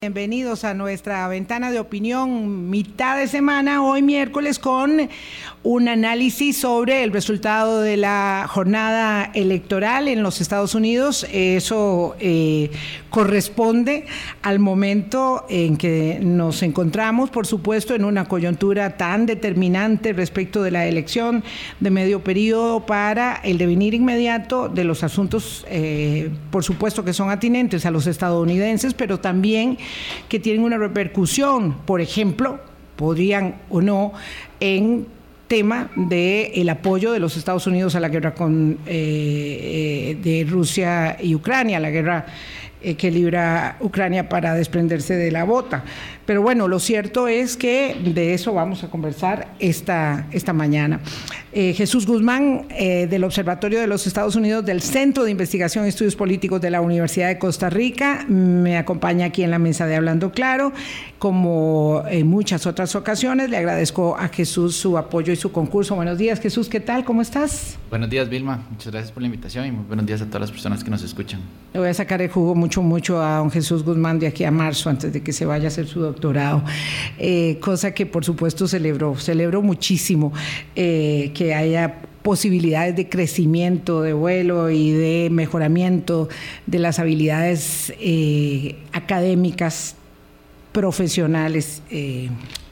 Bienvenidos a nuestra ventana de opinión mitad de semana, hoy miércoles, con un análisis sobre el resultado de la jornada electoral en los Estados Unidos. Eso eh, corresponde al momento en que nos encontramos, por supuesto, en una coyuntura tan determinante respecto de la elección de medio periodo para el devenir inmediato de los asuntos, eh, por supuesto, que son atinentes a los estadounidenses, pero también que tienen una repercusión, por ejemplo, podrían o no, en tema del el apoyo de los Estados Unidos a la guerra con, eh, eh, de Rusia y Ucrania, la guerra eh, que libra Ucrania para desprenderse de la bota. Pero bueno, lo cierto es que de eso vamos a conversar esta, esta mañana. Eh, Jesús Guzmán, eh, del Observatorio de los Estados Unidos del Centro de Investigación y Estudios Políticos de la Universidad de Costa Rica, me acompaña aquí en la mesa de Hablando Claro. Como en muchas otras ocasiones, le agradezco a Jesús su apoyo y su concurso. Buenos días, Jesús, ¿qué tal? ¿Cómo estás? Buenos días, Vilma. Muchas gracias por la invitación y muy buenos días a todas las personas que nos escuchan. Le voy a sacar el jugo mucho, mucho a don Jesús Guzmán de aquí a marzo, antes de que se vaya a hacer su doctor doctorado, eh, cosa que por supuesto celebró, celebró muchísimo eh, que haya posibilidades de crecimiento de vuelo y de mejoramiento de las habilidades eh, académicas profesionales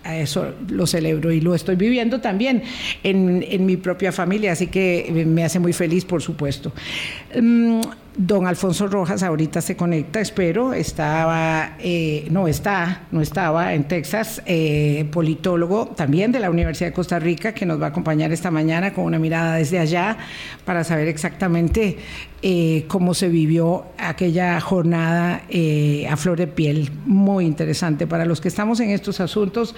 a eso lo celebro y lo estoy viviendo también en, en, mi propia familia, así que me hace muy feliz, por supuesto. Mm, Don Alfonso Rojas ahorita se conecta, espero, estaba, eh, no está, no estaba en Texas, eh, politólogo también de la Universidad de Costa Rica, que nos va a acompañar esta mañana con una mirada desde allá para saber exactamente eh, cómo se vivió aquella jornada a flor de piel. Muy interesante para los que estamos en estos asuntos.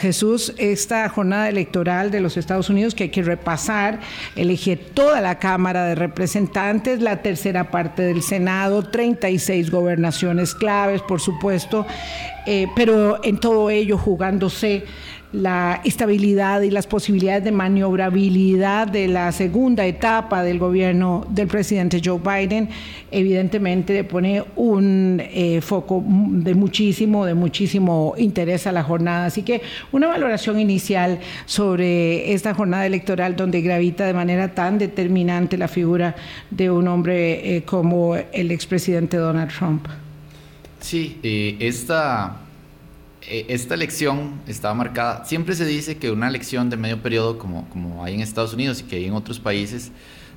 Jesús, esta jornada electoral de los Estados Unidos que hay que repasar, elige toda la Cámara de Representantes, la tercera parte del Senado, 36 gobernaciones claves, por supuesto, eh, pero en todo ello jugándose la estabilidad y las posibilidades de maniobrabilidad de la segunda etapa del gobierno del presidente Joe Biden, evidentemente pone un eh, foco de muchísimo, de muchísimo interés a la jornada. Así que una valoración inicial sobre esta jornada electoral donde gravita de manera tan determinante la figura de un hombre eh, como el expresidente Donald Trump. Sí, eh, esta esta elección estaba marcada, siempre se dice que una elección de medio periodo como, como hay en Estados Unidos y que hay en otros países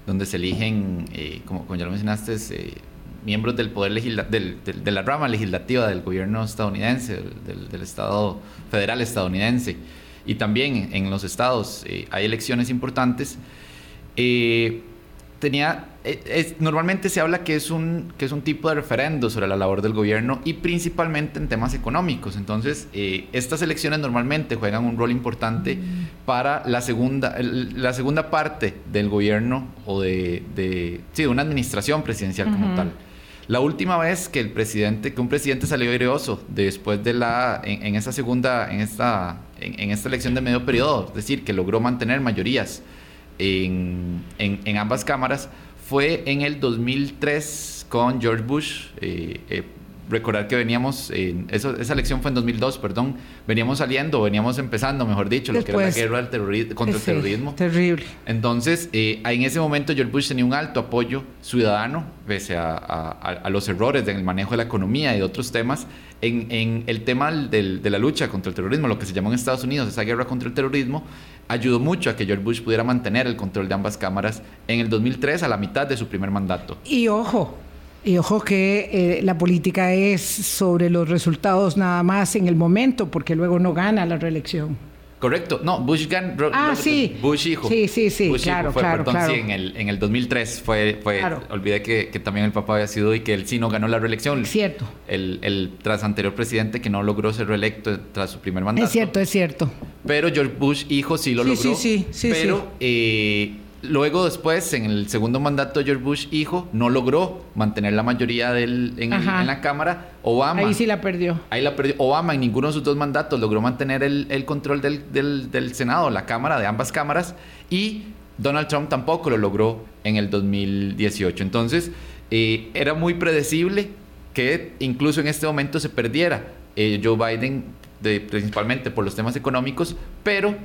donde se eligen, eh, como, ya lo mencionaste, eh, miembros del poder del, de la rama legislativa del gobierno estadounidense, del, del Estado federal estadounidense, y también en los estados hay elecciones importantes tenía, e, es, normalmente se habla que es, un, que es un tipo de referendo sobre la labor del gobierno y principalmente en temas económicos. Entonces, eh, estas elecciones normalmente juegan un rol importante para la segunda, la segunda parte del gobierno o de, de, sí, de una administración presidencial como tal. La última vez que el presidente, que un presidente salió aireoso después de la, en, esta segunda, en esta, en esta elección de medio periodo, es decir, que logró mantener mayorías en, en, ambas cámaras fue en el 2003 con George Bush. Eh, eh, recordar que veníamos, eso, esa elección fue en 2002, perdón, veníamos saliendo, veníamos empezando, mejor dicho, lo que era la guerra contra el terrorismo. Terrible. Entonces, eh, en ese momento George Bush tenía un alto apoyo ciudadano, pese a, a, los errores en el manejo de la economía y de otros temas, en, en el tema del, de la lucha contra el terrorismo, lo que se llamó en Estados Unidos esa guerra contra el terrorismo, ayudó mucho a que George Bush pudiera mantener el control de ambas cámaras en el 2003 a la mitad de su primer mandato. Y ojo, y ojo que eh, la política es sobre los resultados nada más en el momento, porque luego no gana la reelección. Correcto. No, Bush ganó. Ah, sí. Bush hijo. Sí, sí, sí. claro, fue, claro, perdón, Sí, en el, en el 2003 fue. fue Olvidé que, que, también el papá había sido y que él sí no ganó la reelección. Cierto. El, el tras anterior presidente que no logró ser reelecto tras su primer mandato. Es cierto, es cierto. Pero George Bush hijo sí lo logró. Sí, sí, sí. Pero. Eh, Luego después, en el segundo mandato de George Bush hijo, no logró mantener la mayoría del, en, la Cámara. Obama... Ahí sí la perdió. Ahí la perdió. Obama en ninguno de sus dos mandatos logró mantener el, control del, del, Senado, la Cámara, de ambas cámaras. Y Donald Trump tampoco lo logró en el 2018. Entonces, eh, era muy predecible que incluso en este momento se perdiera eh, Joe Biden principalmente por los temas económicos, pero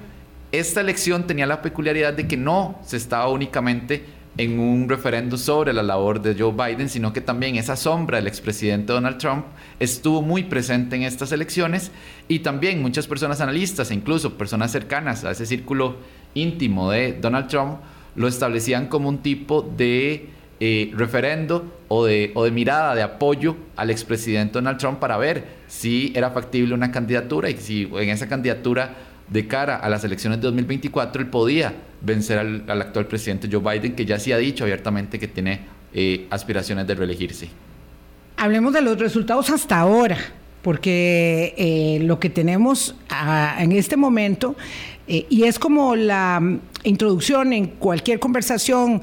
esta elección tenía la peculiaridad de que no se estaba únicamente en un referendo sobre la labor de Joe Biden, sino que también esa sombra del expresidente Donald Trump estuvo muy presente en estas elecciones y también muchas personas analistas e incluso personas cercanas a ese círculo íntimo de Donald Trump lo establecían como un tipo de eh, referendo o de, o de mirada de apoyo al expresidente Donald Trump para ver si era factible una candidatura y si en esa candidatura de cara a las elecciones de 2024 él podía vencer al, actual presidente Joe Biden, que ya sí ha dicho abiertamente que tiene eh, aspiraciones de reelegirse. Hablemos de los resultados hasta ahora, porque eh, lo que tenemos ah, en este momento, eh, y es como la mm, introducción en cualquier conversación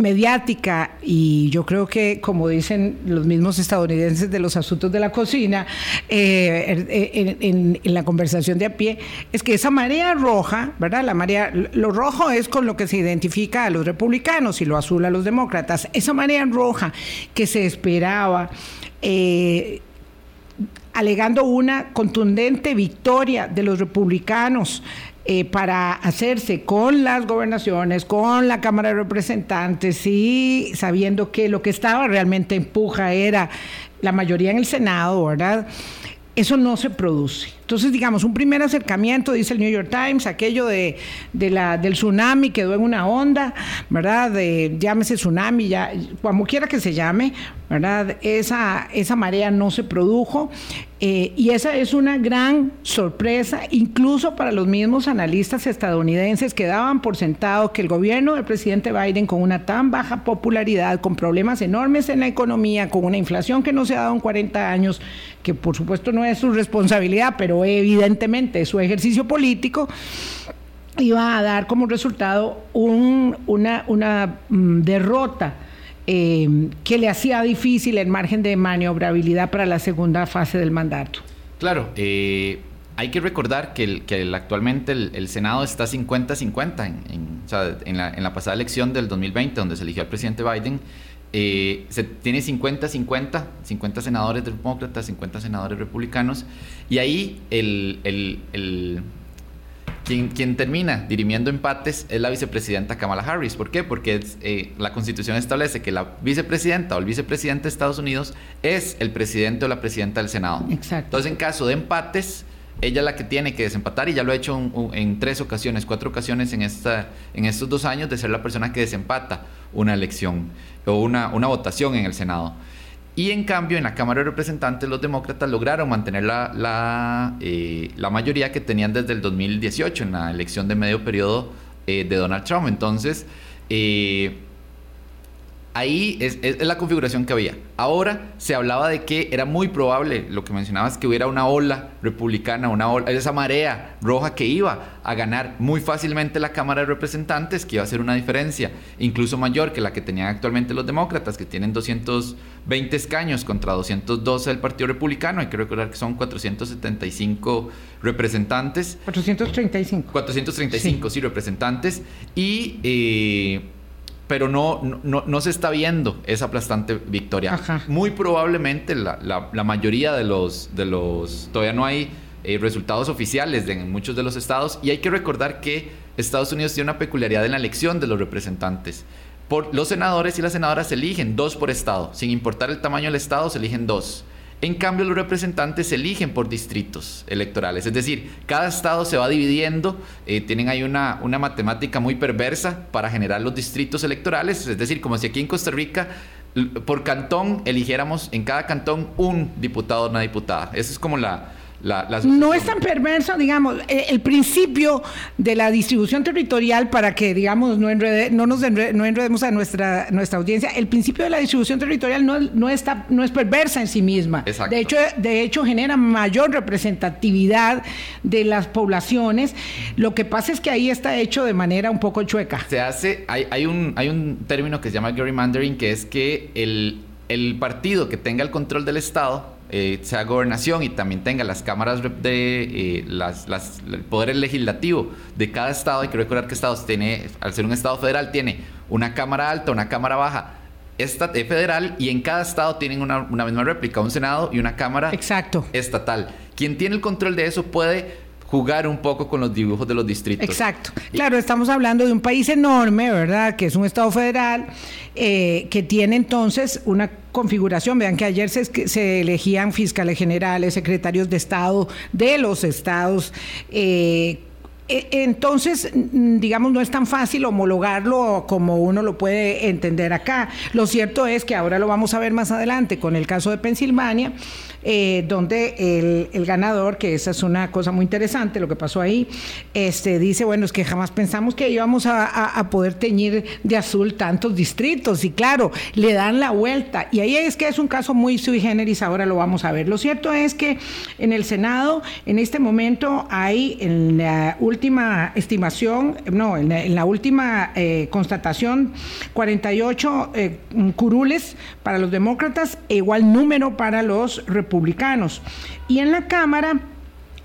mediática y yo creo que, como dicen los mismos estadounidenses de los asuntos de la cocina, eh, en, la conversación de a pie, es que esa marea roja, ¿verdad? La marea, lo rojo es con lo que se identifica a los republicanos y lo azul a los demócratas. Esa marea roja que se esperaba. Eh, alegando una contundente victoria de los republicanos eh, para hacerse con las gobernaciones, con la Cámara de Representantes y sabiendo que lo que estaba realmente en puja era la mayoría en el Senado, ¿verdad? Eso no se produce. Entonces, digamos, un primer acercamiento, dice el New York Times, aquello de, la, del tsunami quedó en una onda, ¿verdad? De, llámese tsunami, ya, como quiera que se llame, ¿verdad? Esa, esa marea no se produjo. Eh, y esa es una gran sorpresa, incluso para los mismos analistas estadounidenses que daban por sentado que el gobierno del presidente Biden, con una tan baja popularidad, con problemas enormes en la economía, con una inflación que no se ha dado en 40 años, que por supuesto no es su responsabilidad, pero evidentemente su ejercicio político iba a dar como resultado una, una mm, derrota eh, que le hacía difícil el margen de maniobrabilidad para la segunda fase del mandato. Claro, eh, hay que recordar que, actualmente el, Senado está 50-50 en, la, pasada elección del 2020, donde se eligió al presidente Biden eh, se tiene 50-50, 50 senadores demócratas, 50 senadores republicanos, y ahí el quien, quien, termina dirimiendo empates es la vicepresidenta Kamala Harris. ¿Por qué? Porque eh, la constitución establece que la vicepresidenta o el vicepresidente de Estados Unidos es el presidente o la presidenta del Senado. Exacto. Entonces, en caso de empates, ella es la que tiene que desempatar y ya lo ha hecho en tres ocasiones, cuatro ocasiones en, esta, en estos dos años de ser la persona que desempata una elección o una, una votación en el Senado. Y en cambio, en la Cámara de Representantes, los demócratas lograron mantener la, la, eh, mayoría que tenían desde el 2018, en la elección de medio periodo eh, de Donald Trump. Entonces, eh, ahí es, la configuración que había. Ahora se hablaba de que era muy probable, lo que mencionabas, que hubiera una ola republicana, una ola, esa marea roja que iba a ganar muy fácilmente la Cámara de Representantes, que iba a ser una diferencia incluso mayor que la que tenían actualmente los demócratas, que tienen 220 escaños contra 212 del Partido Republicano. Hay que recordar que son 475 representantes. 435. 435, sí, representantes. Y... Eh, pero no, no, no, se está viendo esa aplastante victoria. Muy probablemente la, la, mayoría de los, de los... Todavía no hay eh, resultados oficiales de, en muchos de los estados y hay que recordar que Estados Unidos tiene una peculiaridad en la elección de los representantes. Por, los senadores y las senadoras se eligen dos por estado. Sin importar el tamaño del estado, se eligen dos. En cambio, los representantes se eligen por distritos electorales, es decir, cada estado se va dividiendo, eh, tienen ahí una, una matemática muy perversa para generar los distritos electorales, es decir, como si aquí en Costa Rica por cantón eligiéramos en cada cantón un diputado o una diputada. Esa es como la, no es tan perverso, digamos, eh, el, principio de la distribución territorial para que, digamos, no, no nos no enredemos a nuestra, nuestra audiencia, el principio de la distribución territorial no, no, está, no es perversa en sí misma. De hecho, de hecho, genera mayor representatividad de las poblaciones. Lo que pasa es que ahí está hecho de manera un poco chueca. Se hace, hay, hay, un, hay un término que se llama gerrymandering, que es que el, el partido que tenga el control del Estado eh, sea gobernación y también tenga las cámaras de eh, las, el poder legislativo de cada estado. Hay que recordar que Estados tiene, al ser un estado federal, tiene una cámara alta, una cámara baja. federal y en cada estado tienen una, una misma réplica, un Senado y una Cámara Exacto. estatal. Quien tiene el control de eso puede jugar un poco con los dibujos de los distritos. Exacto. Claro, estamos hablando de un país enorme, ¿verdad? Que es un Estado federal, eh, que tiene entonces una configuración. Vean que ayer se, se, elegían fiscales generales, secretarios de Estado de los estados. Eh, e, entonces, digamos, no es tan fácil homologarlo como uno lo puede entender acá. Lo cierto es que ahora lo vamos a ver más adelante con el caso de Pensilvania eh, donde el, ganador, que esa es una cosa muy interesante, lo que pasó ahí, este, dice, bueno, es que jamás pensamos que íbamos a, poder teñir de azul tantos distritos, y claro, le dan la vuelta, y ahí es que es un caso muy sui generis, ahora lo vamos a ver. Lo cierto es que en el Senado, en este momento, hay en la última estimación, no, en la, última eh, constatación, 48 eh, curules para los demócratas e igual número para los republicanos republicanos. Y en la Cámara,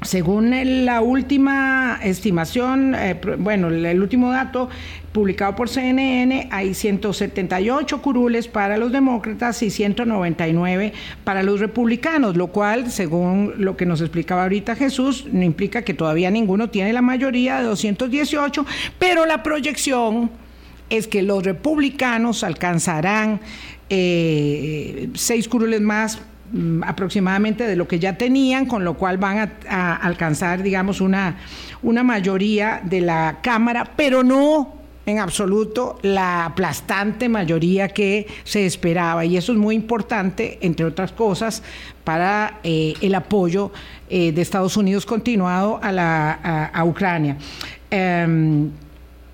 según la última estimación, eh, bueno, el último dato publicado por CNN, hay 178 curules para los demócratas y 199 para los republicanos, lo cual, según lo que nos explicaba ahorita Jesús, no implica que todavía ninguno tiene la mayoría de 218, pero la proyección es que los republicanos alcanzarán eh, seis curules más aproximadamente de lo que ya tenían, con lo cual van a, alcanzar, digamos, una, una mayoría de la Cámara, pero no en absoluto la aplastante mayoría que se esperaba. Y eso es muy importante, entre otras cosas, para eh, el apoyo eh, de Estados Unidos continuado a, la, a, Ucrania. Em,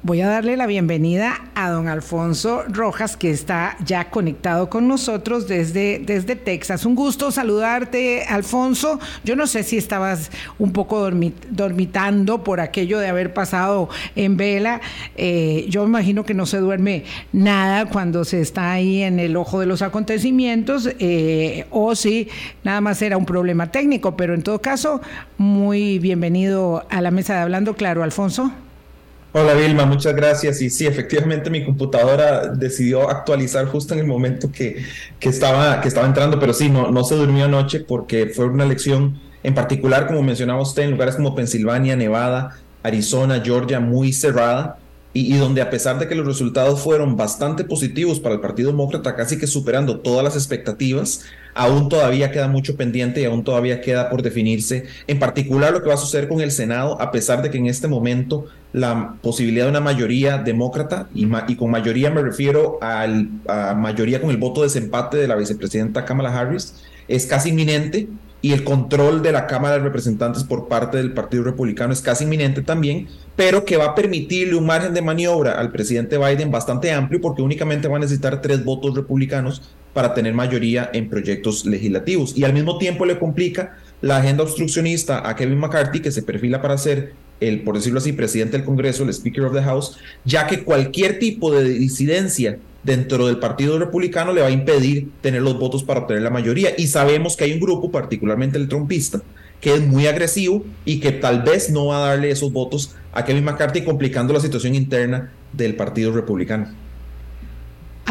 Voy a darle la bienvenida a don Alfonso Rojas, que está ya conectado con nosotros desde, desde Texas. Un gusto saludarte, Alfonso. Yo no sé si estabas un poco dormitando por aquello de haber pasado en vela. Eh, yo imagino que no se duerme nada cuando se está ahí en el ojo de los acontecimientos, eh, o si nada más era un problema técnico, pero en todo caso, muy bienvenido a la mesa de Hablando Claro, Alfonso. Hola Vilma, muchas gracias. Y sí, efectivamente mi computadora decidió actualizar justo en el momento que, que, estaba, que estaba entrando, pero sí, no, no se durmió anoche porque fue una elección en particular, como mencionaba usted, en lugares como Pensilvania, Nevada, Arizona, Georgia, muy cerrada. Y, y, donde a pesar de que los resultados fueron bastante positivos para el Partido Demócrata, casi que superando todas las expectativas, aún todavía queda mucho pendiente y aún todavía queda por definirse, en particular lo que va a suceder con el Senado, a pesar de que en este momento la posibilidad de una mayoría demócrata, y, y con mayoría me refiero al, a mayoría con el voto de desempate de la vicepresidenta Kamala Harris, es casi inminente y el control de la Cámara de Representantes por parte del Partido Republicano es casi inminente también, pero que va a permitirle un margen de maniobra al presidente Biden bastante amplio porque únicamente va a necesitar tres votos republicanos para tener mayoría en proyectos legislativos. Y al mismo tiempo le complica la agenda obstruccionista a Kevin McCarthy, que se perfila para ser el, por decirlo así, presidente del Congreso, el Speaker of the House, ya que cualquier tipo de disidencia dentro del Partido Republicano le va a impedir tener los votos para obtener la mayoría. Y sabemos que hay un grupo, particularmente el trumpista, que es muy agresivo y que tal vez no va a darle esos votos a Kevin McCarthy, complicando la situación interna del Partido Republicano.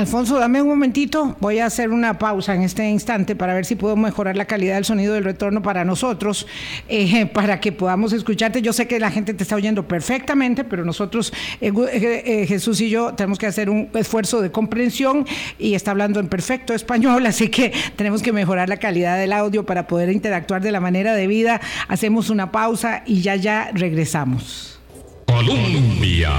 Alfonso, dame un momentito. Voy a hacer una pausa en este instante para ver si puedo mejorar la calidad del sonido del retorno para nosotros, eh, para que podamos escucharte. Yo sé que la gente te está oyendo perfectamente, pero nosotros, eh, eh, Jesús y yo, tenemos que hacer un esfuerzo de comprensión y está hablando en perfecto español, así que tenemos que mejorar la calidad del audio para poder interactuar de la manera debida. Hacemos una pausa y ya ya regresamos. Colombia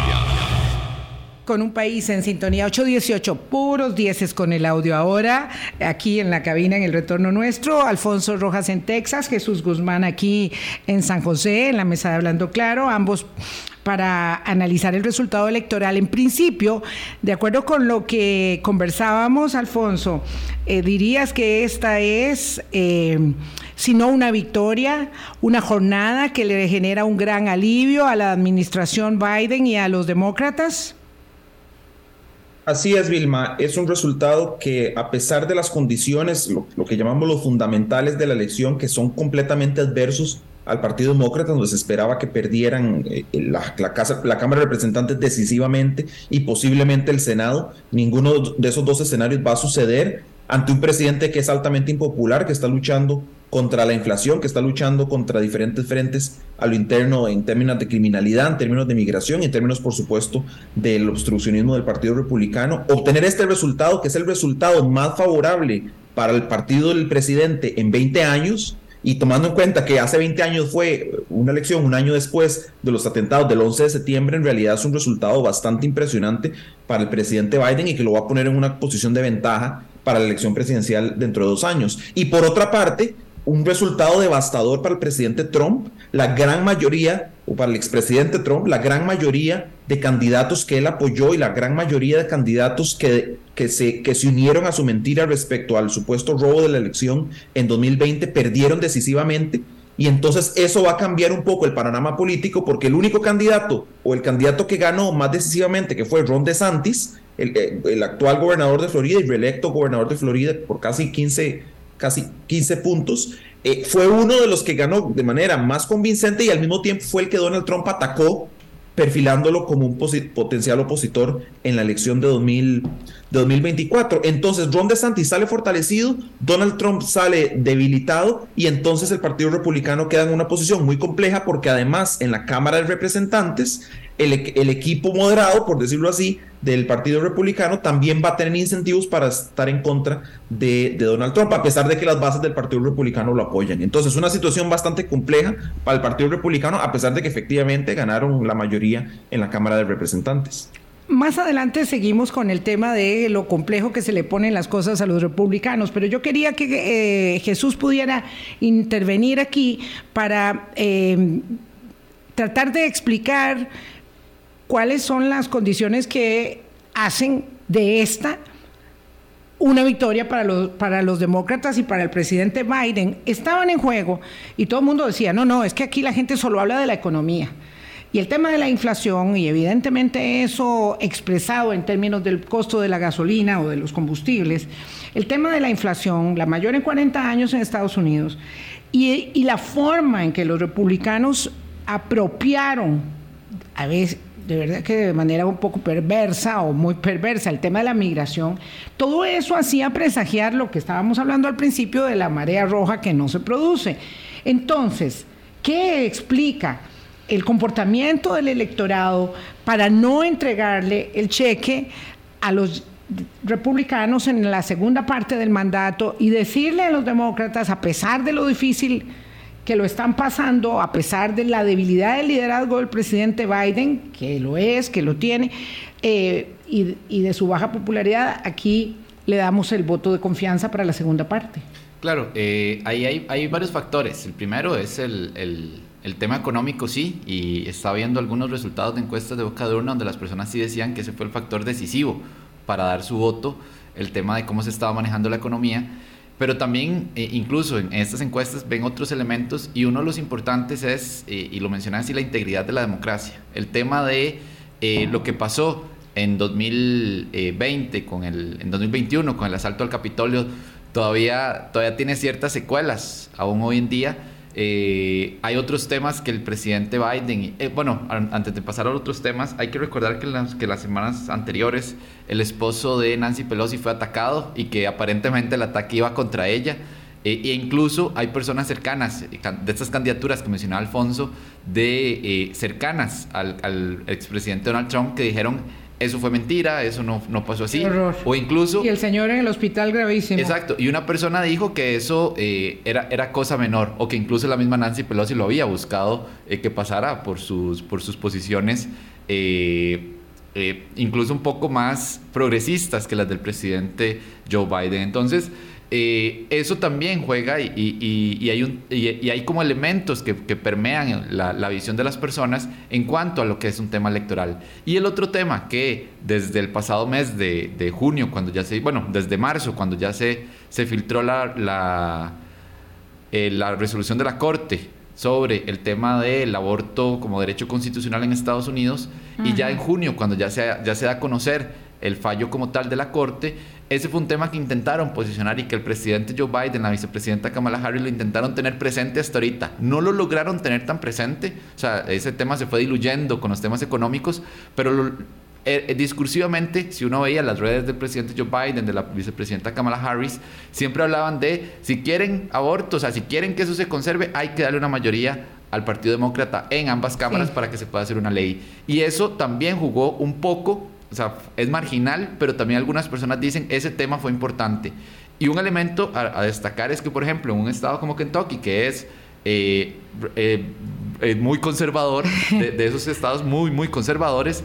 con un país en sintonía 818, puros dieces con el audio ahora, aquí en la cabina, en el retorno nuestro, Alfonso Rojas en Texas, Jesús Guzmán aquí en San José, en la mesa de Hablando Claro, ambos para analizar el resultado electoral. En principio, de acuerdo con lo que conversábamos, Alfonso, eh, dirías que esta es... Eh, si no una victoria, una jornada que le genera un gran alivio a la administración Biden y a los demócratas? Así es, Vilma. Es un resultado que, a pesar de las condiciones, lo, que llamamos los fundamentales de la elección, que son completamente adversos al Partido Demócrata, donde se esperaba que perdieran eh, la, casa, la Cámara de Representantes decisivamente y posiblemente el Senado. Ninguno de esos dos escenarios va a suceder ante un presidente que es altamente impopular, que está luchando contra la inflación, que está luchando contra diferentes frentes a lo interno en términos de criminalidad, en términos de migración y en términos, por supuesto, del obstruccionismo del Partido Republicano. Obtener este resultado, que es el resultado más favorable para el partido del presidente en 20 años, y tomando en cuenta que hace 20 años fue una elección, un año después de los atentados del 11 de septiembre, en realidad es un resultado bastante impresionante para el presidente Biden y que lo va a poner en una posición de ventaja para la elección presidencial dentro de dos años. Y por otra parte, un resultado devastador para el presidente Trump. La gran mayoría, o para el expresidente Trump, la gran mayoría de candidatos que él apoyó y la gran mayoría de candidatos que, que, se, que se unieron a su mentira respecto al supuesto robo de la elección en 2020 perdieron decisivamente. Y entonces eso va a cambiar un poco el panorama político porque el único candidato o el candidato que ganó más decisivamente, que fue Ron DeSantis, el, eh, el actual gobernador de Florida y reelecto gobernador de Florida por casi 15 casi 15 puntos. Eh, fue uno de los que ganó de manera más convincente y al mismo tiempo fue el que Donald Trump atacó perfilándolo como un potencial opositor en la elección de, 2000, de 2024. Entonces, Ron DeSantis sale fortalecido, Donald Trump sale debilitado y entonces el Partido Republicano queda en una posición muy compleja porque además en la Cámara de Representantes el, equipo moderado, por decirlo así, del Partido Republicano también va a tener incentivos para estar en contra de, Donald Trump, a pesar de que las bases del Partido Republicano lo apoyan. Entonces, una situación bastante compleja para el Partido Republicano, a pesar de que efectivamente ganaron la mayoría en la Cámara de Representantes. Más adelante seguimos con el tema de lo complejo que se le ponen las cosas a los republicanos, pero yo quería que eh, Jesús pudiera intervenir aquí para eh, tratar de explicar cuáles son las condiciones que hacen de esta una victoria para los, para los demócratas y para el presidente Biden. Estaban en juego y todo el mundo decía, no, no, es que aquí la gente solo habla de la economía. Y el tema de la inflación, y evidentemente eso expresado en términos del costo de la gasolina o de los combustibles, el tema de la inflación, la mayor en 40 años en Estados Unidos, y, y la forma en que los republicanos apropiaron, a veces, de verdad que de manera un poco perversa o muy perversa el tema de la migración, todo eso hacía presagiar lo que estábamos hablando al principio de la marea roja que no se produce. Entonces, ¿qué explica el comportamiento del electorado para no entregarle el cheque a los republicanos en la segunda parte del mandato y decirle a los demócratas, a pesar de lo difícil que lo están pasando a pesar de la debilidad del liderazgo del presidente Biden, que lo es, que lo tiene, eh, y, de su baja popularidad, aquí le damos el voto de confianza para la segunda parte. Claro, eh, ahí hay, varios factores. El primero es el, tema económico, sí, y está viendo algunos resultados de encuestas de boca de urna donde las personas sí decían que ese fue el factor decisivo para dar su voto, el tema de cómo se estaba manejando la economía. Pero también, eh, incluso en estas encuestas, ven otros elementos y uno de los importantes es, eh, y lo mencioné así, la integridad de la democracia. El tema de eh, lo que pasó en 2020, con el, en 2021, con el asalto al Capitolio, todavía, todavía tiene ciertas secuelas, aún hoy en día eh, hay otros temas que el presidente Biden, eh, bueno, antes de pasar a otros temas, hay que recordar que, las, que las semanas anteriores el esposo de Nancy Pelosi fue atacado y que aparentemente el ataque iba contra ella. Eh, e incluso hay personas cercanas de estas candidaturas que mencionaba Alfonso, de cercanas al, al expresidente Donald Trump, que dijeron eso fue mentira, eso no, no pasó así. O incluso... Y el señor en el hospital gravísimo. Exacto. Y una persona dijo que eso eh, era, era cosa menor, o que incluso la misma Nancy Pelosi lo había buscado eh, que pasara por sus, por sus posiciones, eh, incluso un poco más progresistas que las del presidente Joe Biden. Entonces, eh, eso también juega y, hay, un, y hay, como elementos que, permean la, visión de las personas en cuanto a lo que es un tema electoral. Y el otro tema que desde el pasado mes de, junio, cuando ya se, bueno, desde marzo, cuando ya se, se filtró la, la, eh, la resolución de la Corte sobre el tema del aborto como derecho constitucional en Estados Unidos, y ya en junio, cuando ya se, ya se da a conocer el fallo como tal de la Corte, ese fue un tema que intentaron posicionar y que el presidente Joe Biden, la vicepresidenta Kamala Harris lo intentaron tener presente hasta ahorita. No lo lograron tener tan presente, o sea, ese tema se fue diluyendo con los temas económicos, pero eh, eh, discursivamente, si uno veía las redes del presidente Joe Biden, de la vicepresidenta Kamala Harris, siempre hablaban de si quieren aborto, o sea, si quieren que eso se conserve, hay que darle una mayoría al Partido Demócrata en ambas cámaras para que se pueda hacer una ley. Y eso también jugó un poco, o sea, es marginal, pero también algunas personas dicen ese tema fue importante. Y un elemento a, destacar es que, por ejemplo, en un estado como Kentucky, que es eh, eh, eh, muy conservador, de, de, esos estados muy, muy conservadores,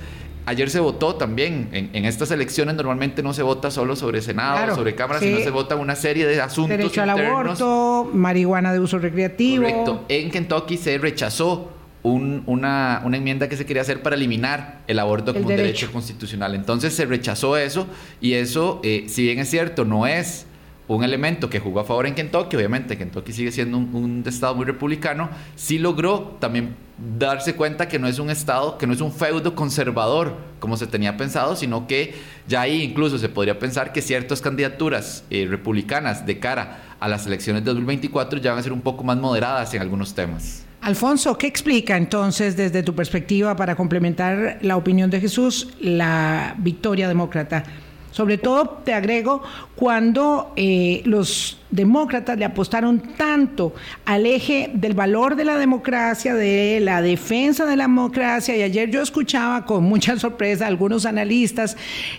Ayer se votó también. En, estas elecciones normalmente no se vota solo sobre Senado, sobre Cámara, sino se vota una serie de asuntos Derecho al aborto, marihuana de uso recreativo. Correcto. En Kentucky se rechazó una, enmienda que se quería hacer para eliminar el aborto como un derecho. constitucional. Entonces se rechazó eso y eso, eh, si bien es cierto, no es un elemento que jugó a favor en Kentucky, obviamente Kentucky sigue siendo un, estado muy republicano, sí logró también darse cuenta que no es un estado, que no es un feudo conservador como se tenía pensado, sino que ya ahí incluso se podría pensar que ciertas candidaturas eh, republicanas de cara a las elecciones de 2024 ya van a ser un poco más moderadas en algunos temas. Alfonso, ¿qué explica entonces desde tu perspectiva para complementar la opinión de Jesús la victoria demócrata? Sobre todo, te agrego, cuando eh, los demócratas le apostaron tanto al eje del valor de la democracia, de la defensa de la democracia, y ayer yo escuchaba con mucha sorpresa a algunos analistas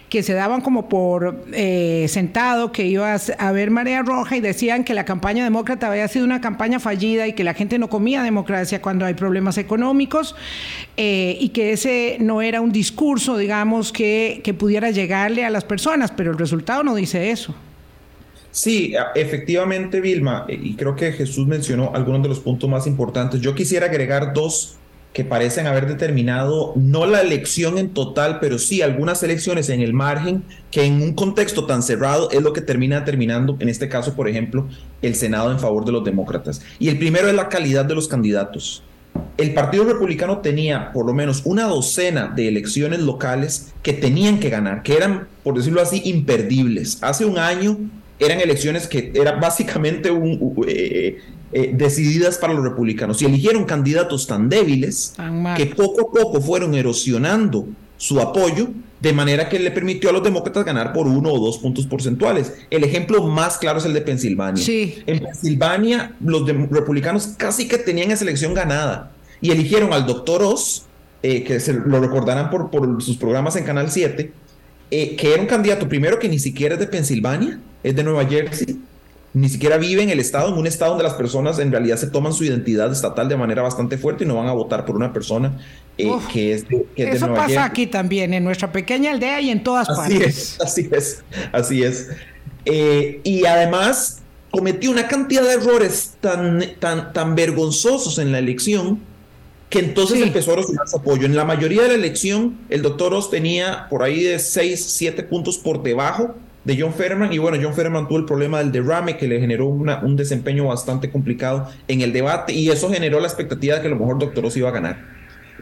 que se daban como por eh, sentado que iba a haber marea roja y decían que la campaña demócrata había sido una campaña fallida y que la gente no comía democracia cuando hay problemas económicos eh, y que ese no era un discurso, digamos, que, que pudiera llegarle a las personas, pero el resultado no dice eso. Sí, efectivamente, Vilma, eh, y creo que Jesús mencionó algunos de los puntos más importantes. Yo quisiera agregar dos que parecen haber determinado no la elección en total, pero sí algunas elecciones en el margen que en un contexto tan cerrado es lo que termina determinando, en este caso, por ejemplo, el Senado en favor de los demócratas. Y el primero es la calidad de los candidatos. El Partido Republicano tenía por lo menos una docena de elecciones locales que tenían que ganar, que eran, por decirlo así, imperdibles. Hace un año eran elecciones que eran básicamente eh, eh, decididas para los republicanos y eligieron candidatos tan débiles que poco a poco fueron erosionando su apoyo de manera que le permitió a los demócratas ganar por uno o dos puntos porcentuales. El ejemplo más claro es el de Pensilvania. En Pensilvania los republicanos casi que tenían esa elección ganada y eligieron al doctor Oz, eh, que se lo recordarán por, por sus programas en Canal 7, que era un candidato primero que ni siquiera es de Pensilvania, es de Nueva Jersey, ni siquiera vive en el estado, en un estado donde las personas en realidad se toman su identidad estatal de manera bastante fuerte y no van a votar por una persona eh, que es de, que Eso pasa aquí también, en nuestra pequeña aldea y en todas así partes. Es, así es, así es. Eh, y además cometió una cantidad de errores tan, tan, tan vergonzosos en la elección que entonces empezó a recibir su apoyo. En la mayoría de la elección, el doctor Oz tenía por ahí de 6, 7 puntos por debajo de John Ferman. Y bueno, John Ferman tuvo el problema del derrame que le generó un desempeño bastante complicado en el debate y eso generó la expectativa de que a lo mejor Doctor Oz iba a ganar.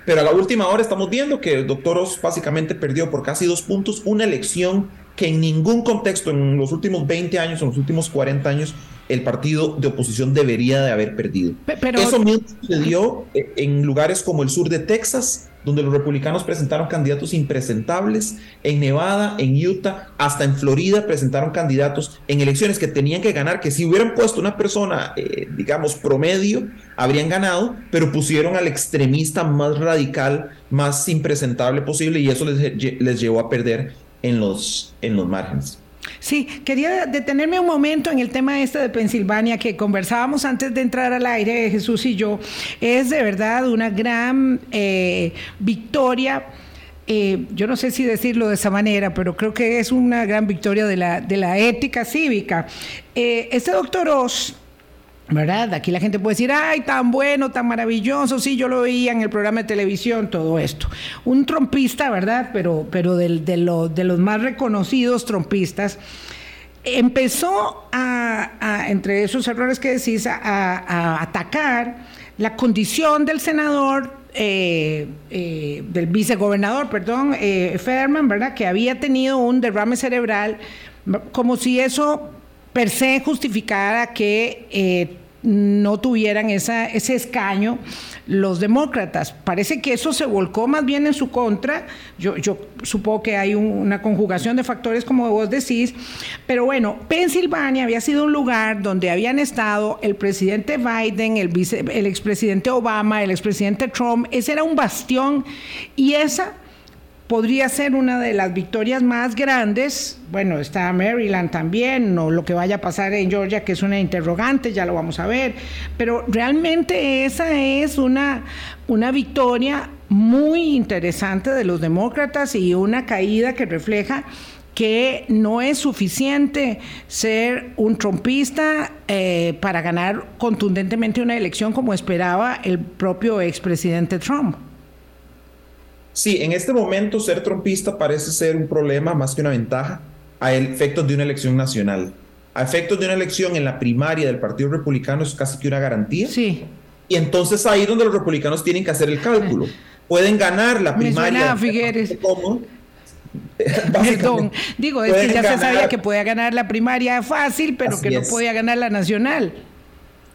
Pero a la última hora estamos viendo que el Doctor Oz básicamente perdió por casi dos puntos una elección que en ningún contexto en los últimos 20 años, en los últimos 40 años, el partido de oposición debería de haber perdido. Eso mismo sucedió eh, en lugares como el sur de Texas, donde los republicanos presentaron candidatos impresentables, en Nevada, en Utah, hasta en Florida presentaron candidatos en elecciones que tenían que ganar, que si hubieran puesto una persona, eh, digamos, promedio, habrían ganado, pero pusieron al extremista más radical, más impresentable posible, y eso les, les llevó a perder en los, en los márgenes. Sí, quería detenerme un momento en el tema este de Pensilvania que conversábamos antes de entrar al aire, Jesús y yo. Es de verdad una gran eh, victoria. Eh, yo no sé si decirlo de esa manera, pero creo que es una gran victoria de la, de la ética cívica. Eh, este doctor Oz ¿Verdad? Aquí la gente puede decir, ay, tan bueno, tan maravilloso, sí, yo lo veía en el programa de televisión, todo esto. Un trompista, ¿verdad? Pero, pero de, los más reconocidos trompistas, empezó a, entre esos errores que decís, a, atacar la condición del senador, eh, eh, del vicegobernador, perdón, eh, Federman, ¿verdad? Que había tenido un derrame cerebral como si eso per se justificara que eh, no tuvieran ese escaño los demócratas. Parece que eso se volcó más bien en su contra. Yo, yo supongo que hay una conjugación de factores como vos decís, pero bueno, Pensilvania había sido un lugar donde habían estado el presidente Biden, el, vice, el expresidente Obama, el expresidente Trump. Ese era un bastión y esa podría ser una de las victorias más grandes. Bueno, está Maryland también, o lo que vaya a pasar en Georgia, que es una interrogante, ya lo vamos a ver. Pero realmente esa es una, una victoria muy interesante de los demócratas y una caída que refleja que no es suficiente ser un trompista eh, para ganar contundentemente una elección como esperaba el propio expresidente Trump. Sí, en este momento ser trompista parece ser un problema más que una ventaja a efectos de una elección nacional. A efectos de una elección en la primaria del Partido Republicano es casi que una garantía. Sí. Y entonces ahí es donde los republicanos tienen que hacer el cálculo. Pueden ganar la primaria. Figueres. Perdón, digo, es que ya se sabía que podía ganar la primaria fácil, pero que no podía ganar la nacional.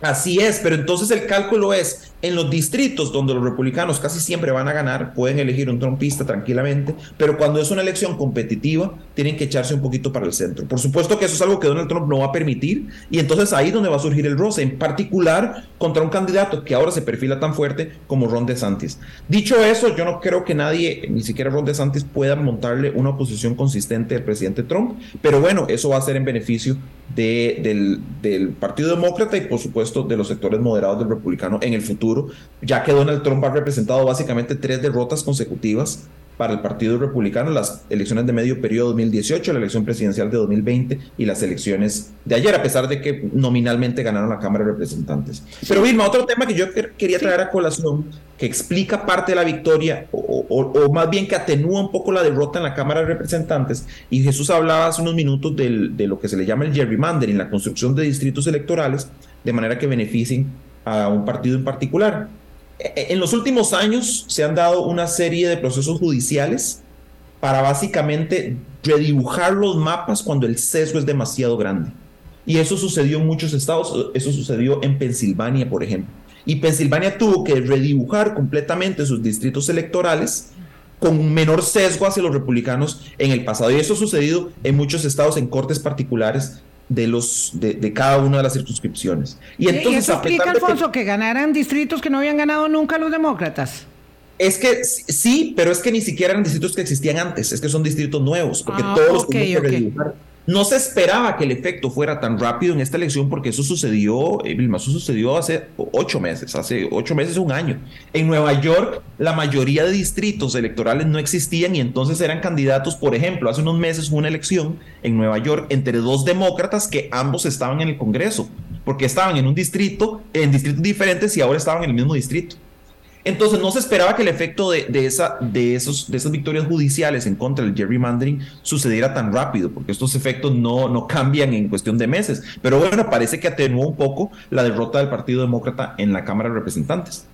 Así es, pero entonces el cálculo es en los distritos donde los republicanos casi siempre van a ganar, pueden elegir un trompista tranquilamente, pero cuando es una elección competitiva, tienen que echarse un poquito para el centro. Por supuesto que eso es algo que Donald Trump no va a permitir, y entonces ahí es donde va a surgir el roce, en particular contra un candidato que ahora se perfila tan fuerte como Ron DeSantis. Dicho eso, yo no creo que nadie, ni siquiera Ron DeSantis, pueda montarle una oposición consistente al presidente Trump, pero bueno, eso va a ser en beneficio del, del Partido Demócrata y por supuesto de los sectores moderados del republicano en el futuro ya que Donald Trump ha representado básicamente tres derrotas consecutivas para el Partido Republicano, las elecciones de medio periodo 2018, la elección presidencial de 2020 y las elecciones de ayer, a pesar de que nominalmente ganaron la Cámara de Representantes. Pero Vilma, otro tema que yo quería traer a colación, que explica parte de la victoria, o, más bien que atenúa un poco la derrota en la Cámara de Representantes, y Jesús hablaba hace unos minutos de lo que se le llama el gerrymandering, la construcción de distritos electorales, de manera que beneficien a un partido en particular. E, e, en los últimos años se han dado una serie de procesos judiciales para básicamente redibujar los mapas cuando el sesgo es demasiado grande. Y eso sucedió en muchos estados, eso sucedió en Pensilvania, por ejemplo. Y Pensilvania tuvo que redibujar completamente sus distritos electorales con menor sesgo hacia los republicanos en el pasado. Y eso ha sucedido en muchos estados en cortes particulares de los de, cada una de las circunscripciones. Y entonces ¿Y explica, Alfonso, que, ganaran distritos que no habían ganado nunca los demócratas. Es que sí, pero es que ni siquiera eran distritos que existían antes, es que son distritos nuevos, porque ah, todos okay, los no se esperaba que el efecto fuera tan rápido en esta elección porque eso sucedió, eh, Vilma, eso sucedió hace ocho meses, hace ocho meses, un año. En Nueva York, la mayoría de distritos electorales no existían y entonces eran candidatos, por ejemplo, hace unos meses hubo una elección en Nueva York entre dos demócratas que ambos estaban en el Congreso, porque estaban en un distrito, en distritos diferentes y ahora estaban en el mismo distrito. Entonces no se esperaba que el efecto de, esa, de, esos, de esas victorias judiciales en contra del gerrymandering sucediera tan rápido, porque estos efectos no, no cambian en cuestión de meses. Pero bueno, parece que atenuó un poco la derrota del Partido Demócrata en la Cámara de Representantes.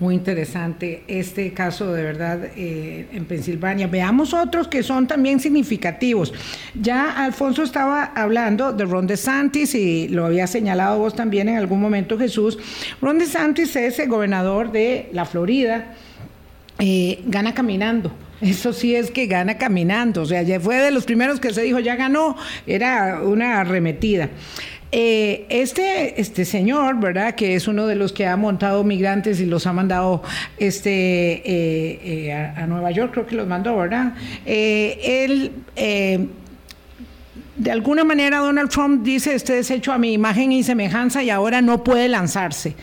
Muy interesante este caso de verdad eh, en Pensilvania. Veamos otros que son también significativos. Ya Alfonso estaba hablando de Ron DeSantis y lo había señalado vos también en algún momento, Jesús. Ron DeSantis es el gobernador de la Florida, eh, gana caminando. Eso sí es que gana caminando, o sea, ya fue de los primeros que se dijo, ya ganó, era una arremetida. Eh, este, este señor, ¿verdad? Que es uno de los que ha montado migrantes y los ha mandado este, eh, eh, a, Nueva York, creo que los mandó, ¿verdad? él de alguna manera Donald Trump dice, este es hecho a mi imagen y semejanza y ahora no puede lanzarse.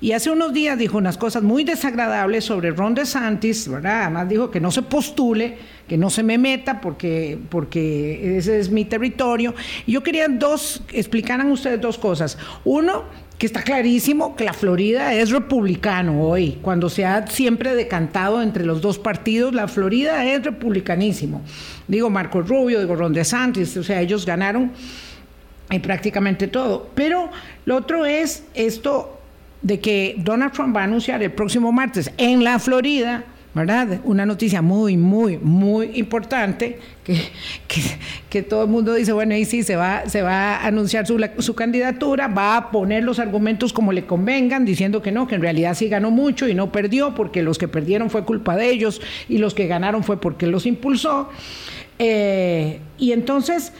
Y hace unos días dijo unas cosas muy desagradables sobre Ron DeSantis, ¿verdad? Además dijo que no se postule, que no se me meta porque, porque ese es mi territorio. Yo quería dos, explicaran ustedes dos cosas. Uno, que está clarísimo que la Florida es republicano hoy, cuando se ha siempre decantado entre los dos partidos, la Florida es republicanísimo. Digo Marco Rubio, digo Ron DeSantis, o sea, ellos ganaron eh, prácticamente todo. Pero lo otro es esto de que Donald Trump va a anunciar el próximo martes en la Florida ¿verdad? Una noticia muy, muy, muy importante que, que, todo el mundo dice, bueno, ahí sí se va, se va a anunciar su, su, candidatura, va a poner los argumentos como le convengan, diciendo que no, que en realidad sí ganó mucho y no perdió, porque los que perdieron fue culpa de ellos y los que ganaron fue porque los impulsó. Eh, y entonces...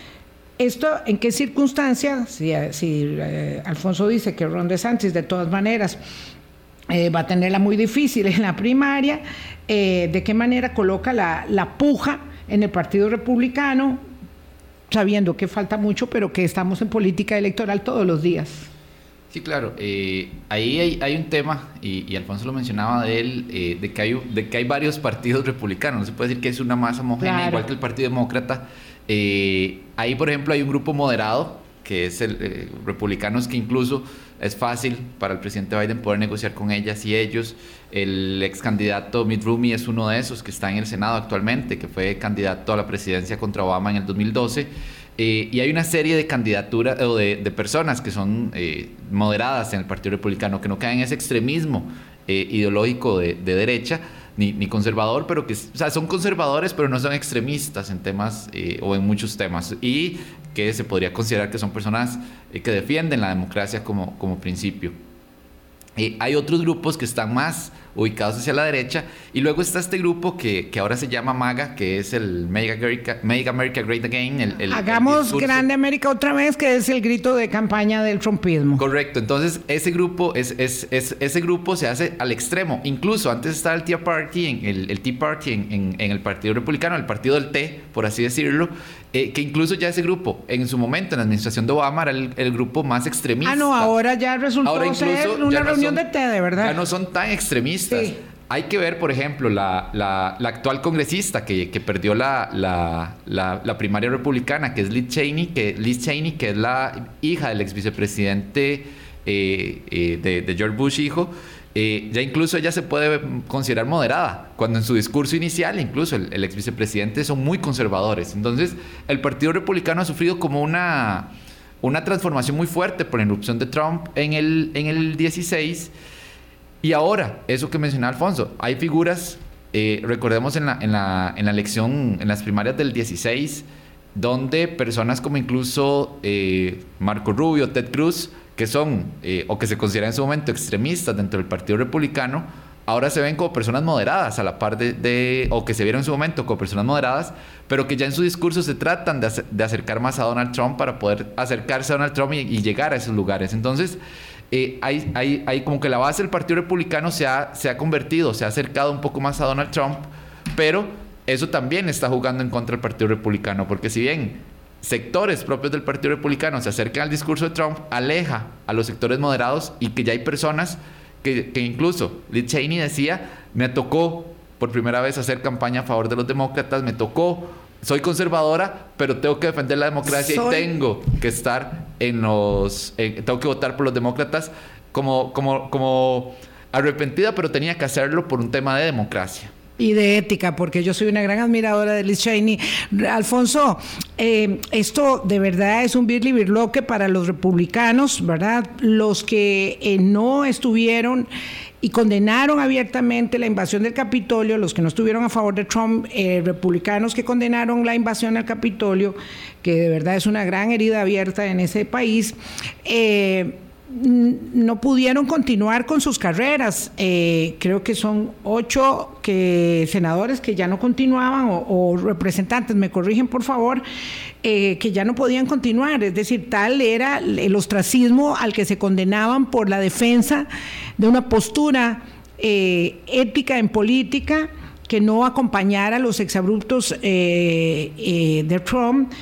¿Esto en qué circunstancias? Si, eh, Alfonso dice que Ron DeSantis, de todas maneras, eh, va a tenerla muy difícil en la primaria, eh, de qué manera coloca la, puja en el Partido Republicano, sabiendo que falta mucho, pero que estamos en política electoral todos los días. Sí, claro. Eh, ahí hay, un tema, y, Alfonso lo mencionaba de él, de, que hay, de que hay varios partidos republicanos. No se puede decir que es una masa homogénea, igual que el Partido Demócrata. Ahí, por ejemplo, hay un grupo moderado, que es el republicanos que incluso es fácil para el presidente Biden poder negociar con ellas y ellos. El ex candidato Mitt Romney es uno de esos que está en el Senado actualmente, que fue candidato a la presidencia contra Obama en el 2012. Eh, y hay una serie de candidaturas o de, personas que son eh, moderadas en el Partido Republicano, que no caen en ese extremismo eh, ideológico de, derecha, ni, ni, conservador, pero que o sea, son conservadores, pero no son extremistas en temas o en muchos temas. Y que se podría considerar que son personas eh, que defienden la democracia como, como principio. y hay otros grupos que están más ubicados hacia la derecha. Y luego está este grupo que, que ahora se llama MAGA, que es el Make America, America Great Again. El, Hagamos grande América otra vez, que es el grito de campaña del trumpismo. Correcto. Entonces, ese grupo, es, es, es ese grupo se hace al extremo. Incluso antes estaba el Tea Party, en, el, el Tea Party en, en, el Partido Republicano, el Partido del Té, por así decirlo. Eh, que incluso ya ese grupo, en su momento, en la administración de Obama, era el, grupo más extremista. Ah, no, ahora ya resultó ser una reunión de té, de verdad. Ya no son tan extremistas hay que ver, por ejemplo, la, actual congresista que, perdió la, primaria republicana, que es Liz Cheney, que, Liz Cheney, que es la hija del ex vicepresidente eh, eh, de, George Bush, hijo. Eh, ya incluso ella se puede considerar moderada, cuando en su discurso inicial, incluso el, ex vicepresidente, son muy conservadores. Entonces, el Partido Republicano ha sufrido como una, una transformación muy fuerte por la irrupción de Trump en el, en el 16 y ahora, eso que mencionaba Alfonso, hay figuras, eh, recordemos en la, en, la, en la elección, en las primarias del 16, donde personas como incluso eh, Marco Rubio, Ted Cruz, que son eh, o que se consideran en su momento extremistas dentro del Partido Republicano, ahora se ven como personas moderadas a la par de, o que se vieron en su momento como personas moderadas, pero que ya en su discurso se tratan de, de acercar más a Donald Trump para poder acercarse a Donald Trump y, y llegar a esos lugares. Entonces, eh, hay, hay, hay, como que la base del Partido Republicano se ha, se ha convertido, se ha acercado un poco más a Donald Trump, pero eso también está jugando en contra del Partido Republicano, porque si bien sectores propios del Partido Republicano se acercan al discurso de Trump, aleja a los sectores moderados y que ya hay personas que, que incluso Liz Cheney decía, me tocó por primera vez hacer campaña a favor de los demócratas, me tocó soy conservadora, pero tengo que defender la democracia y tengo que estar en los. tengo que votar por los demócratas como, como, como arrepentida, pero tenía que hacerlo por un tema de democracia. Y de ética, porque yo soy una gran admiradora de Liz Cheney. Alfonso, eh, esto de verdad es un birli birloque para los republicanos, ¿verdad? Los que eh, no estuvieron y condenaron abiertamente la invasión del Capitolio, los que no estuvieron a favor de Trump, eh, republicanos que condenaron la invasión al Capitolio, que de verdad es una gran herida abierta en ese país. Eh, no pudieron continuar con sus carreras. Eh, creo que son ocho que, senadores que ya no continuaban o, representantes, me corrigen por favor, eh, que ya no podían continuar. Es decir, tal era el ostracismo al que se condenaban por la defensa de una postura eh, ética en política que no acompañara a los exabruptos de Trump.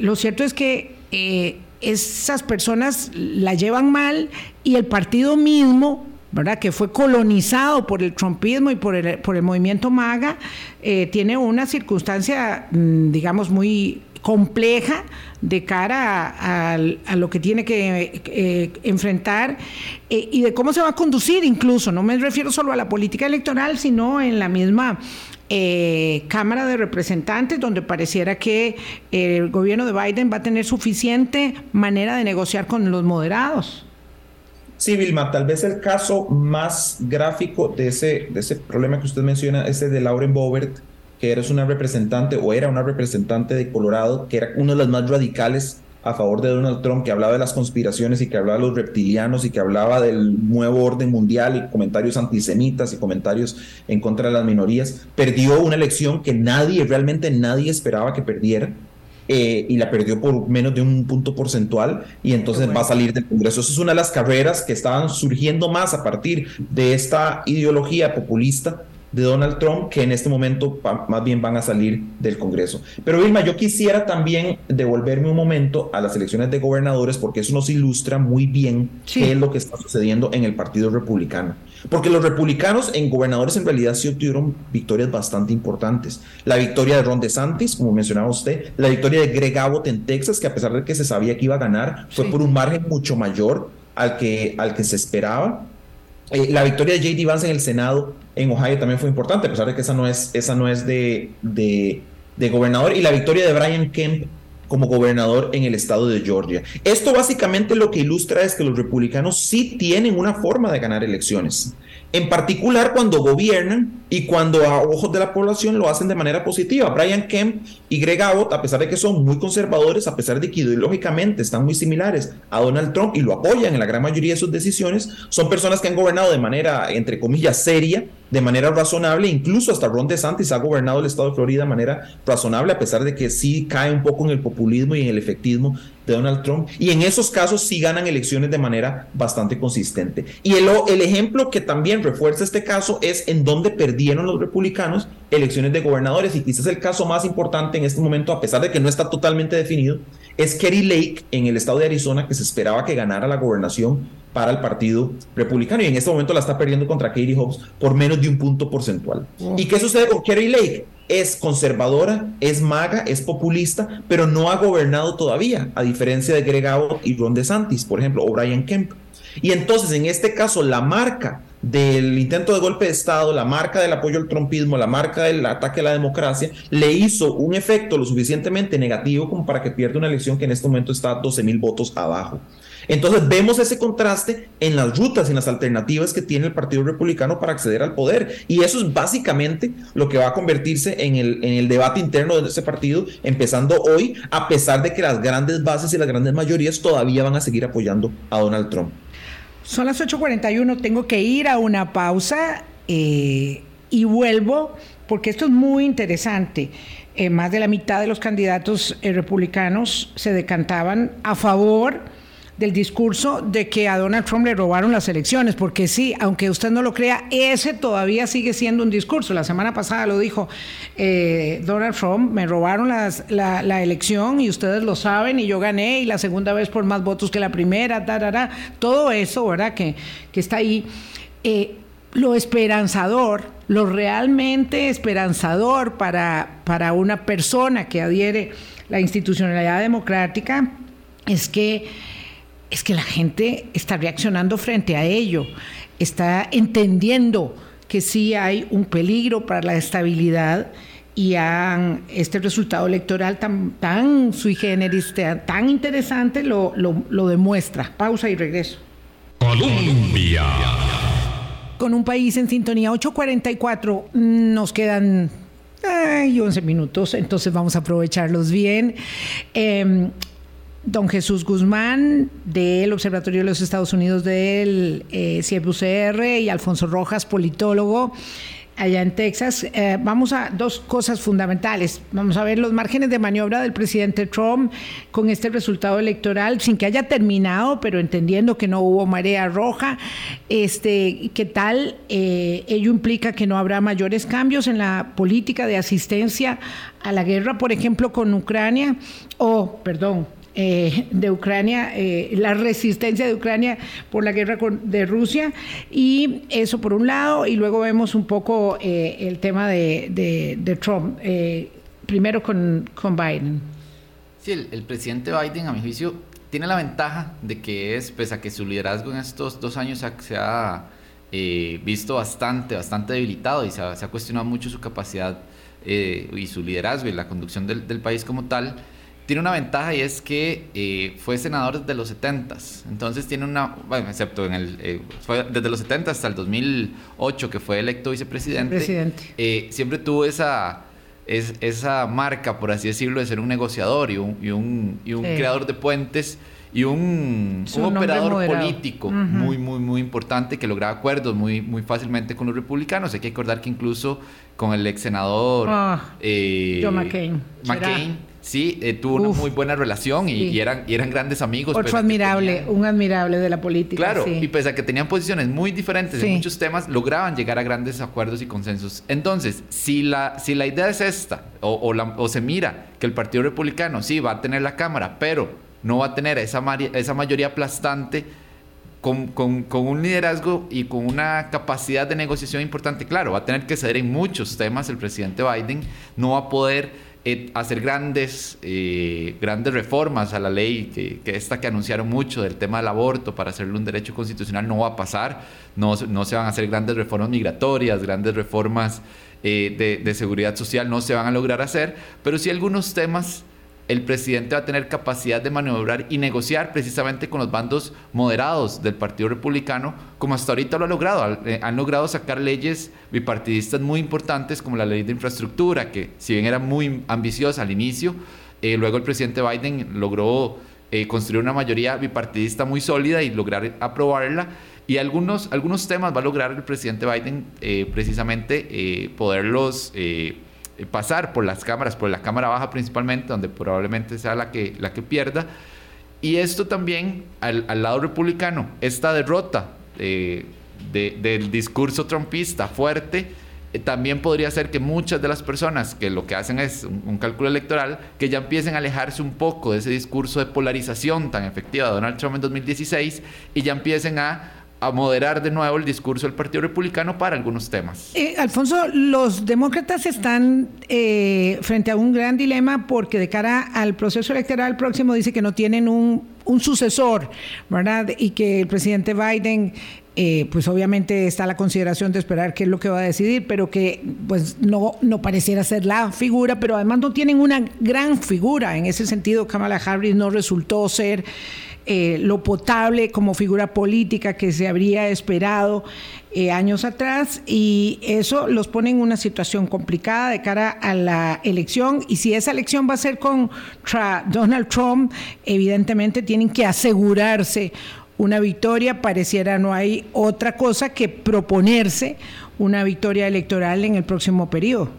lo cierto es que esas personas la llevan mal y el partido mismo, ¿verdad? que fue colonizado por el trumpismo y por el, por el movimiento MAGA, eh, tiene una circunstancia, mm, digamos, muy compleja de cara a, lo que tiene que eh, enfrentar eh, y de cómo se va a conducir incluso. No me refiero solo a la política electoral, sino en la misma eh, Cámara de Representantes, donde pareciera que el gobierno de Biden va a tener suficiente manera de negociar con los moderados. Sí, Vilma, tal vez el caso más gráfico de ese, de ese problema que usted menciona es el de Lauren Boebert, que era una representante o era una representante de Colorado, que era uno de los más radicales a favor de Donald Trump, que hablaba de las conspiraciones y que hablaba de los reptilianos y que hablaba del nuevo orden mundial y comentarios antisemitas y comentarios en contra de las minorías, perdió una elección que nadie, realmente nadie esperaba que perdiera. Eh, y la perdió por menos de un punto porcentual y entonces va a salir del Congreso. Esa es una de las carreras que estaban surgiendo más a partir de esta ideología populista de Donald Trump que en este momento más bien van a salir del Congreso. Pero Vilma, yo quisiera también devolverme un momento a las elecciones de gobernadores porque eso nos ilustra muy bien qué es lo que está sucediendo en el Partido Republicano. Porque los republicanos en gobernadores en realidad sí obtuvieron victorias bastante importantes. La victoria de Ron DeSantis, como mencionaba usted, la victoria de Greg Abbott en Texas, que a pesar de que se sabía que iba a ganar, fue por un margen mucho mayor al que, al que se esperaba. Eh, la victoria de JD Vance en el Senado en Ohio también fue importante, a pesar de que esa no es, esa no es de, de, de gobernador. Y la victoria de Brian Kemp como gobernador en el estado de Georgia. Esto básicamente lo que ilustra es que los republicanos sí tienen una forma de ganar elecciones en particular cuando gobiernan y cuando a ojos de la población lo hacen de manera positiva. Brian Kemp y Greg Abbott, a pesar de que son muy conservadores, a pesar de que ideológicamente están muy similares a Donald Trump y lo apoyan en la gran mayoría de sus decisiones, son personas que han gobernado de manera, entre comillas, seria, de manera razonable, incluso hasta Ron DeSantis ha gobernado el estado de Florida de manera razonable, a pesar de que sí cae un poco en el populismo y en el efectismo de Donald Trump. Y en esos casos sí ganan elecciones de manera bastante consistente. Y el, el ejemplo que también refuerza este caso es en donde perdieron los republicanos elecciones de gobernadores. Y quizás el caso más importante en este momento, a pesar de que no está totalmente definido, es Kerry Lake en el estado de Arizona, que se esperaba que ganara la gobernación para el Partido Republicano y en este momento la está perdiendo contra Katie Hobbs por menos de un punto porcentual. ¿Y qué sucede con Kerry Lake? es conservadora, es maga, es populista, pero no ha gobernado todavía, a diferencia de Greg Abbott y Ron DeSantis, por ejemplo, o Brian Kemp. Y entonces, en este caso, la marca del intento de golpe de Estado, la marca del apoyo al trumpismo, la marca del ataque a la democracia, le hizo un efecto lo suficientemente negativo como para que pierda una elección que en este momento está 12 mil votos abajo. Entonces vemos ese contraste en las rutas en las alternativas que tiene el Partido Republicano para acceder al poder. Y eso es básicamente lo que va a convertirse en el, en el debate interno de ese partido, empezando hoy, a pesar de que las grandes bases y las grandes mayorías todavía van a seguir apoyando a Donald Trump. Son las 8.41, tengo que ir a una pausa eh, y vuelvo porque esto es muy interesante. Eh, más de la mitad de los candidatos eh, republicanos se decantaban a favor del discurso de que a Donald Trump le robaron las elecciones, porque sí, aunque usted no lo crea, ese todavía sigue siendo un discurso. La semana pasada lo dijo eh, Donald Trump, me robaron la, elección y ustedes lo saben y yo gané y la segunda vez por más votos que la primera, tarara, todo eso, ¿verdad? Que, que está ahí. Eh, lo esperanzador, lo realmente esperanzador para, para una persona que adhiere la institucionalidad democrática es que es que la gente está reaccionando frente a ello, está entendiendo que sí hay un peligro para la estabilidad y han, este resultado electoral tan, tan sui generis, tan interesante, lo, lo, demuestra. Pausa y regreso. Colombia. Con un país en sintonía 844, nos quedan ay, 11 minutos, entonces vamos a aprovecharlos bien. Em, Don Jesús Guzmán del Observatorio de los Estados Unidos del eh, CIEP-UCR y Alfonso Rojas, politólogo allá en Texas. Eh, vamos a dos cosas fundamentales. Vamos a ver los márgenes de maniobra del presidente Trump con este resultado electoral, sin que haya terminado, pero entendiendo que no hubo marea roja. Este, ¿Qué tal? Eh, ello implica que no habrá mayores cambios en la política de asistencia a la guerra, por ejemplo, con Ucrania, o, perdón, eh, de Ucrania, eh, la resistencia de Ucrania por la guerra de Rusia, y eso por un lado, y luego vemos un poco eh, el tema de, Trump, primero con, con, Biden. Sí, el, presidente Biden, a mi juicio, tiene la ventaja de que es, pese a que su liderazgo en estos dos años se ha visto bastante, bastante debilitado y se ha, cuestionado mucho su capacidad y su liderazgo y la conducción del, del país como tal, tiene una ventaja y es que eh, fue senador desde los 70 Entonces tiene una, bueno, excepto en el, eh, fue desde los 70 hasta el 2008 que fue electo vicepresidente. Presidente. Eh, siempre tuvo esa, es, esa marca, por así decirlo, de ser un negociador y un, y un, y un creador de puentes y un, operador político muy, muy, muy importante que lograba acuerdos muy, muy fácilmente con los republicanos. Hay que recordar que incluso con el ex senador ah, John McCain. McCain Sí, eh, tuvo una muy buena relación y, eran, y eran grandes amigos. Otro admirable, un admirable de la política. Claro, y pese a que tenían posiciones muy diferentes en muchos temas, lograban llegar a grandes acuerdos y consensos. Entonces, si la, si la idea es esta, o, o, se mira que el Partido Republicano sí va a tener la Cámara, pero no va a tener esa, esa mayoría aplastante, con, con, con, un liderazgo y con una capacidad de negociación importante. Claro, va a tener que ceder en muchos temas el presidente Biden, no va a poder eh, hacer grandes, eh, grandes reformas a la ley, que, que, esta que anunciaron mucho del tema del aborto para hacerlo un derecho constitucional no va a pasar, no, no se van a hacer grandes reformas migratorias, grandes reformas eh, de, de seguridad social, no se van a lograr hacer, pero sí algunos temas el presidente va a tener capacidad de maniobrar y negociar precisamente con los bandos moderados del Partido Republicano, como hasta ahorita lo ha logrado. Eh, han logrado sacar leyes bipartidistas muy importantes, como la ley de infraestructura, que si bien era muy ambiciosa al inicio, eh, luego el presidente Biden logró eh, construir una mayoría bipartidista muy sólida y lograr aprobarla. Y algunos, algunos temas va a lograr el presidente Biden precisamente poderlos pasar por las cámaras, por la cámara baja principalmente, donde probablemente sea la que, la que pierda. Y esto también al, lado republicano, esta derrota eh, del discurso trumpista fuerte, eh, también podría ser que muchas de las personas que lo que hacen es un, cálculo electoral, que ya empiecen a alejarse un poco de ese discurso de polarización tan efectiva de Donald Trump en 2016 y ya empiecen a a moderar de nuevo el discurso del Partido Republicano para algunos temas. Eh, Alfonso, los demócratas están eh, frente a un gran dilema porque de cara al proceso electoral próximo dice que no tienen un, sucesor, ¿verdad? Y que el presidente Biden, eh, pues obviamente está la consideración de esperar qué es lo que va a decidir, pero que pues no, no pareciera ser la figura, pero además no tienen una gran figura. En ese sentido, Kamala Harris no resultó ser eh, lo potable como figura política que se habría esperado eh, años atrás y eso los pone en una situación complicada de cara a la elección y si esa elección va a ser contra Donald Trump, evidentemente tienen que asegurarse una victoria, pareciera no hay otra cosa que proponerse una victoria electoral en el próximo periodo.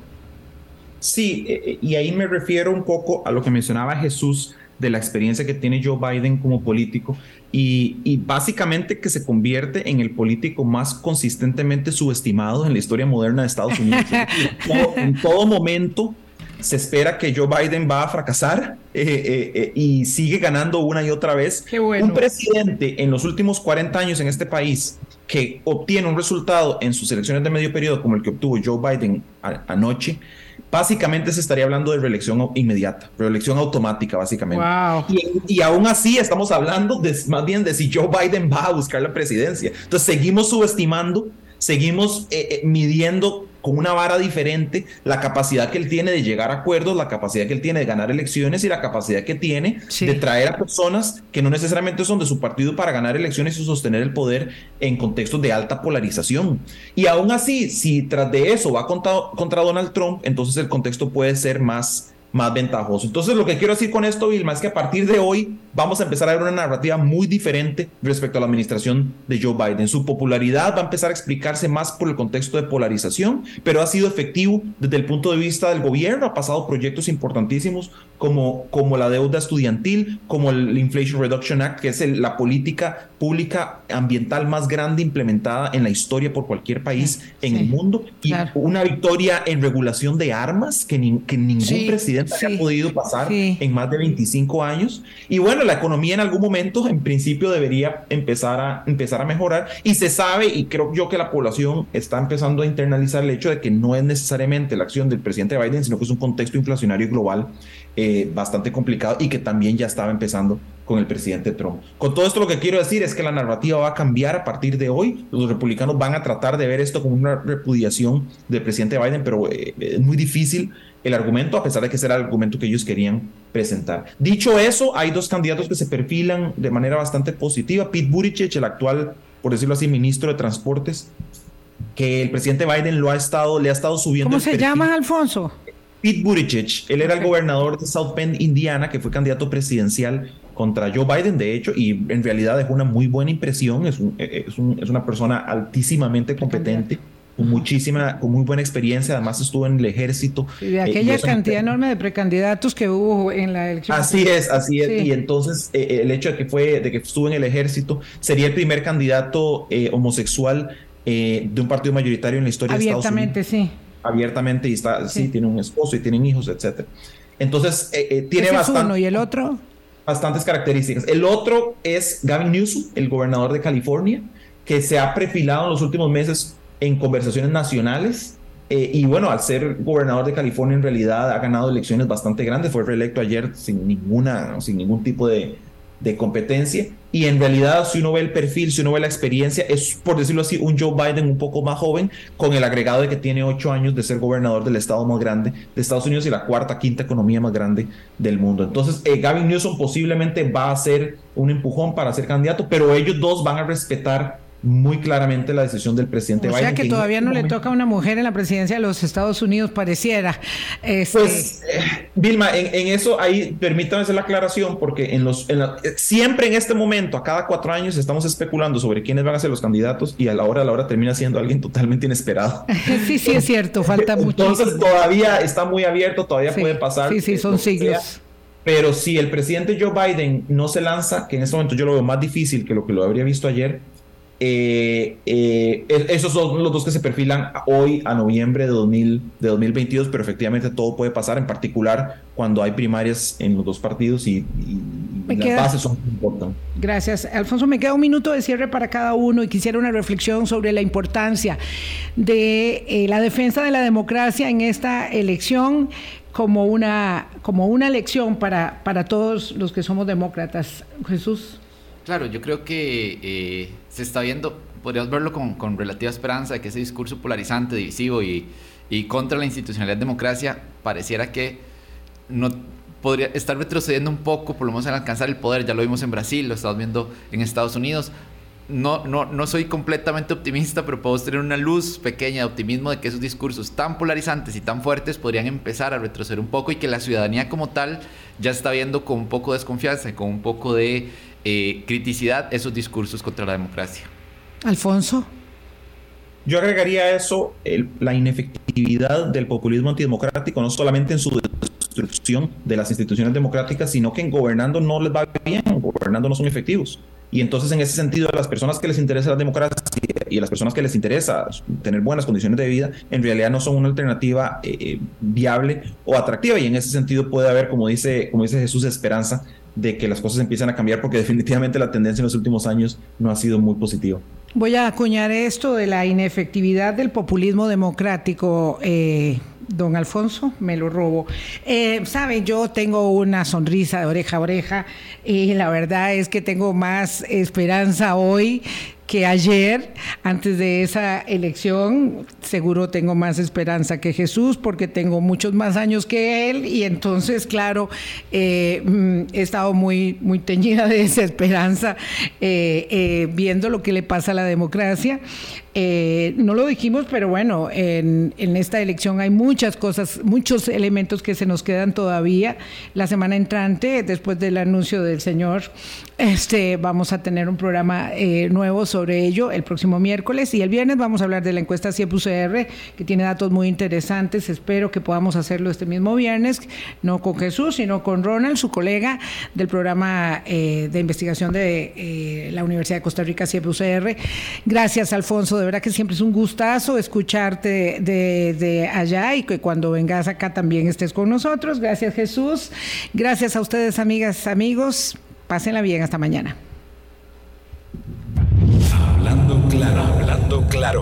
Sí, eh, y ahí me refiero un poco a lo que mencionaba Jesús de la experiencia que tiene Joe Biden como político y, básicamente que se convierte en el político más consistentemente subestimado en la historia moderna de Estados Unidos. en, todo, momento se espera que Joe Biden va a fracasar eh, eh, eh, y sigue ganando una y otra vez. Un presidente en los últimos 40 años en este país que obtiene un resultado en sus elecciones de medio periodo como el que obtuvo Joe Biden anoche, básicamente se estaría hablando de reelección inmediata, reelección automática, básicamente. Y, aún así estamos hablando de, más bien de si Joe Biden va a buscar la presidencia. Entonces seguimos subestimando, seguimos eh, eh, midiendo con una vara diferente la capacidad que él tiene de llegar a acuerdos, la capacidad que él tiene de ganar elecciones y la capacidad que tiene de traer a personas que no necesariamente son de su partido para ganar elecciones y sostener el poder en contextos de alta polarización. Y aún así, si tras de eso va contra, contra Donald Trump, entonces el contexto puede ser más más ventajoso. Entonces, lo que quiero decir con esto, Vilma, es que a partir de hoy vamos a empezar a ver una narrativa muy diferente respecto a la administración de Joe Biden. Su popularidad va a empezar a explicarse más por el contexto de polarización, pero ha sido efectivo desde el punto de vista del gobierno. Ha pasado proyectos importantísimos como, como la deuda estudiantil, como el Inflation Reduction Act, que es la política pública ambiental más grande implementada en la historia por cualquier país en el mundo, y una victoria en regulación de armas que, que ningún presidente ha podido pasar en más de 25 años. Y bueno, la economía en algún momento, en principio, debería empezar a, empezar a mejorar. Y se sabe, y creo yo que la población está empezando a internalizar el hecho de que no es necesariamente la acción del presidente Biden, sino que es un contexto inflacionario global eh, bastante complicado y que también ya estaba empezando con el presidente Trump. Con todo esto lo que quiero decir es que la narrativa va a cambiar a partir de hoy. Los republicanos van a tratar de ver esto como una repudiación del presidente Biden, pero eh, es muy difícil el argumento, a pesar de que ese era el argumento que ellos querían presentar. Dicho eso, hay dos candidatos que se perfilan de manera bastante positiva. Pete Buttigieg, el actual, por decirlo así, ministro de Transportes, que el presidente Biden lo ha estado, le ha estado subiendo. ¿Cómo se llama, Alfonso? Pete Buttigieg. Él era el gobernador de South Bend, Indiana, que fue candidato presidencial contra Joe Biden, de hecho, y en realidad dejó una muy buena impresión. Es, es, es una persona altísimamente competente con muchísima, con muy buena experiencia, además estuvo en el ejército. Y de aquella cantidad enorme de precandidatos que hubo en la elección. Así es, así es. Y entonces eh, el hecho de que fue, de que estuvo en el ejército, sería el primer candidato eh, homosexual eh, de un partido mayoritario en la historia de Estados Unidos. Abiertamente, sí. Abiertamente, y está, sí. tiene un esposo y tienen hijos, etcétera. Entonces, tiene bastante. uno y el otro? Bastantes características. El otro es Gavin Newsom, el gobernador de California, que se ha perfilado en los últimos meses en conversaciones nacionales. Eh, y bueno, al ser gobernador de California, en realidad ha ganado elecciones bastante grandes. Fue reelecto ayer sin, ninguna, sin ningún tipo de, de competencia. Y en realidad, si uno ve el perfil, si uno ve la experiencia, es, por decirlo así, un Joe Biden un poco más joven, con el agregado de que tiene ocho años de ser gobernador del estado más grande de Estados Unidos y la cuarta, quinta economía más grande del mundo. Entonces, eh, Gavin Newsom posiblemente va a ser un empujón para ser candidato, pero ellos dos van a respetar muy claramente la decisión del presidente o Biden. O sea que, todavía no le toca a una mujer en la presidencia de los Estados Unidos, pareciera. Este... Pues, eh, Vilma, en, eso ahí permítame hacer la aclaración, porque en los, en siempre en este momento, a cada cuatro años, estamos especulando sobre quiénes van a ser los candidatos y a la hora a la hora termina siendo alguien totalmente inesperado. sí, sí, es cierto, falta mucho. Entonces todavía está muy abierto, todavía puede pasar. Sí, sí, son siglos. Pero si el presidente Joe Biden no se lanza, que en este momento yo lo veo más difícil que lo que lo habría visto ayer, eh, eh, esos son los dos que se perfilan hoy a noviembre de, 2000, de 2022, pero efectivamente todo puede pasar, en particular cuando hay primarias en los dos partidos y, y las bases son importantes. Gracias. Alfonso, me queda un minuto de cierre para cada uno y quisiera una reflexión sobre la importancia de eh, la defensa de la democracia en esta elección como una, como una lección para, para todos los que somos demócratas. Jesús. Claro, yo creo que eh, se está viendo, podríamos verlo con, con, relativa esperanza, de que ese discurso polarizante, divisivo y, y, contra la institucionalidad de democracia pareciera que no podría estar retrocediendo un poco, por lo menos en alcanzar el poder. Ya lo vimos en Brasil, lo estamos viendo en Estados Unidos. No, no, no soy completamente optimista, pero puedo tener una luz pequeña de optimismo de que esos discursos tan polarizantes y tan fuertes podrían empezar a retroceder un poco y que la ciudadanía como tal ya está viendo con un poco de desconfianza, con un poco de eh, criticidad esos discursos contra la democracia. Alfonso. Yo agregaría a eso la inefectividad del populismo antidemocrático, no solamente en su destrucción de las instituciones democráticas, sino que en gobernando no les va bien, gobernando no son efectivos. Y entonces, en ese sentido, a las personas que les interesa la democracia y a las personas que les interesa tener buenas condiciones de vida, en realidad no son una alternativa eh, viable o atractiva. Y en ese sentido puede haber, como dice, como dice Jesús, esperanza de que las cosas empiezan a cambiar porque definitivamente la tendencia en los últimos años no ha sido muy positiva. Voy a acuñar esto de la inefectividad del populismo democrático. Eh, don Alfonso, me lo robo. Eh, Sabe, yo tengo una sonrisa de oreja a oreja y la verdad es que tengo más esperanza hoy que ayer, antes de esa elección, seguro tengo más esperanza que Jesús porque tengo muchos más años que él y entonces, claro, eh, mm, he estado muy, muy teñida de esa esperanza eh, eh, viendo lo que le pasa a la democracia. no lo dijimos, pero bueno, en, en, esta elección hay muchas cosas, muchos elementos que se nos quedan todavía. La semana entrante, después del anuncio del señor, este, vamos a tener un programa nuevo sobre sobre ello el próximo miércoles y el viernes vamos a hablar de la encuesta CIEP UCR que tiene datos muy interesantes. Espero que podamos hacerlo este mismo viernes, no con Jesús, sino con Ronald, su colega del programa eh, de investigación de eh, la Universidad de Costa Rica CIEP UCR. Gracias, Alfonso. De verdad que siempre es un gustazo escucharte de allá y que cuando vengas acá también estés con nosotros. Gracias, Jesús. Gracias a ustedes, amigas, amigos. Pásenla bien. Hasta mañana. Hablando claro.